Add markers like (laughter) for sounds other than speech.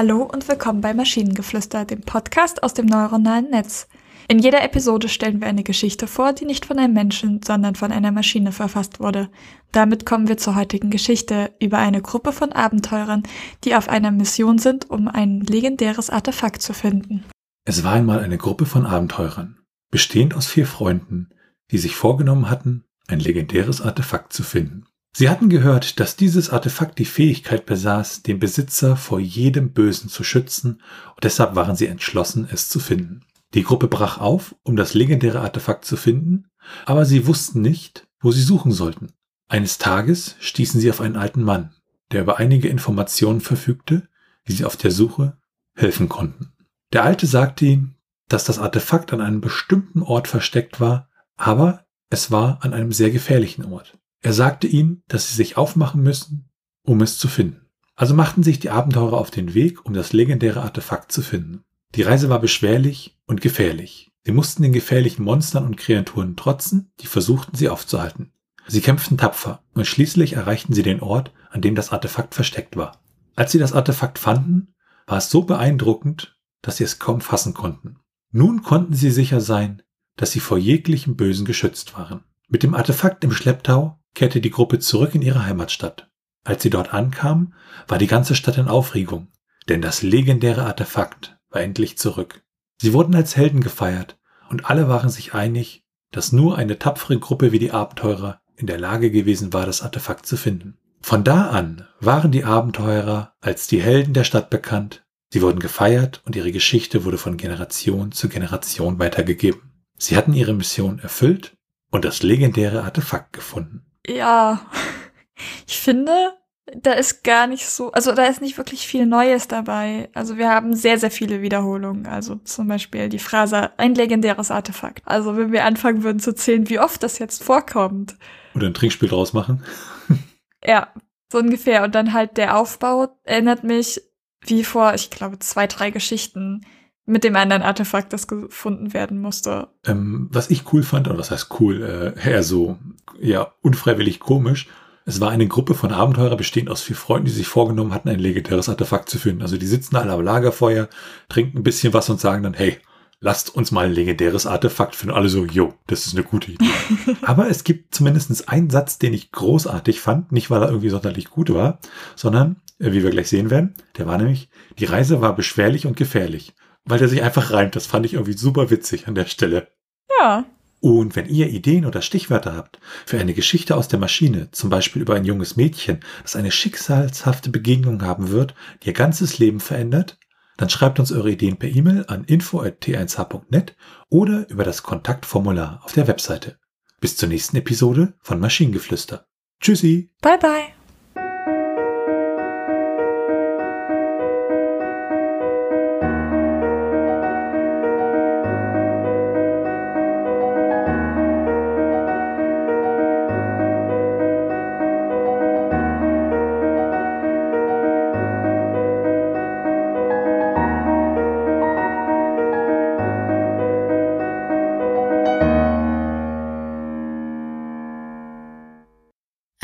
Hallo und willkommen bei Maschinengeflüster, dem Podcast aus dem neuronalen Netz. In jeder Episode stellen wir eine Geschichte vor, die nicht von einem Menschen, sondern von einer Maschine verfasst wurde. Damit kommen wir zur heutigen Geschichte über eine Gruppe von Abenteurern, die auf einer Mission sind, um ein legendäres Artefakt zu finden. Es war einmal eine Gruppe von Abenteurern, bestehend aus vier Freunden, die sich vorgenommen hatten, ein legendäres Artefakt zu finden. Sie hatten gehört, dass dieses Artefakt die Fähigkeit besaß, den Besitzer vor jedem Bösen zu schützen, und deshalb waren sie entschlossen, es zu finden. Die Gruppe brach auf, um das legendäre Artefakt zu finden, aber sie wussten nicht, wo sie suchen sollten. Eines Tages stießen sie auf einen alten Mann, der über einige Informationen verfügte, die sie auf der Suche helfen konnten. Der Alte sagte ihnen, dass das Artefakt an einem bestimmten Ort versteckt war, aber es war an einem sehr gefährlichen Ort. Er sagte ihnen, dass sie sich aufmachen müssen, um es zu finden. Also machten sich die Abenteurer auf den Weg, um das legendäre Artefakt zu finden. Die Reise war beschwerlich und gefährlich. Sie mussten den gefährlichen Monstern und Kreaturen trotzen, die versuchten, sie aufzuhalten. Sie kämpften tapfer und schließlich erreichten sie den Ort, an dem das Artefakt versteckt war. Als sie das Artefakt fanden, war es so beeindruckend, dass sie es kaum fassen konnten. Nun konnten sie sicher sein, dass sie vor jeglichem Bösen geschützt waren. Mit dem Artefakt im Schlepptau kehrte die Gruppe zurück in ihre Heimatstadt. Als sie dort ankamen, war die ganze Stadt in Aufregung, denn das legendäre Artefakt war endlich zurück. Sie wurden als Helden gefeiert und alle waren sich einig, dass nur eine tapfere Gruppe wie die Abenteurer in der Lage gewesen war, das Artefakt zu finden. Von da an waren die Abenteurer als die Helden der Stadt bekannt. Sie wurden gefeiert und ihre Geschichte wurde von Generation zu Generation weitergegeben. Sie hatten ihre Mission erfüllt und das legendäre Artefakt gefunden. Ja, ich finde, da ist gar nicht so, also da ist nicht wirklich viel Neues dabei. Also wir haben sehr, sehr viele Wiederholungen. Also zum Beispiel die Phrase, ein legendäres Artefakt. Also wenn wir anfangen würden zu zählen, wie oft das jetzt vorkommt. Oder ein Trinkspiel draus machen. ja, so ungefähr. Und dann halt der Aufbau erinnert mich wie vor, ich glaube, zwei, drei Geschichten mit dem anderen Artefakt, das gefunden werden musste. Ähm, was ich cool fand, oder was heißt cool, äh, eher so, ja, unfreiwillig komisch, es war eine Gruppe von Abenteurer bestehend aus vier Freunden, die sich vorgenommen hatten, ein legendäres Artefakt zu finden. Also die sitzen alle am Lagerfeuer, trinken ein bisschen was und sagen dann, hey, lasst uns mal ein legendäres Artefakt finden. Alle so, jo, das ist eine gute Idee. (laughs) Aber es gibt zumindest einen Satz, den ich großartig fand. Nicht, weil er irgendwie sonderlich gut war, sondern, äh, wie wir gleich sehen werden, der war nämlich, die Reise war beschwerlich und gefährlich. Weil der sich einfach reimt. Das fand ich irgendwie super witzig an der Stelle. Ja, und wenn ihr Ideen oder Stichwörter habt für eine Geschichte aus der Maschine, zum Beispiel über ein junges Mädchen, das eine schicksalshafte Begegnung haben wird, die ihr ganzes Leben verändert, dann schreibt uns eure Ideen per E-Mail an info.t1h.net oder über das Kontaktformular auf der Webseite. Bis zur nächsten Episode von Maschinengeflüster. Tschüssi. Bye bye.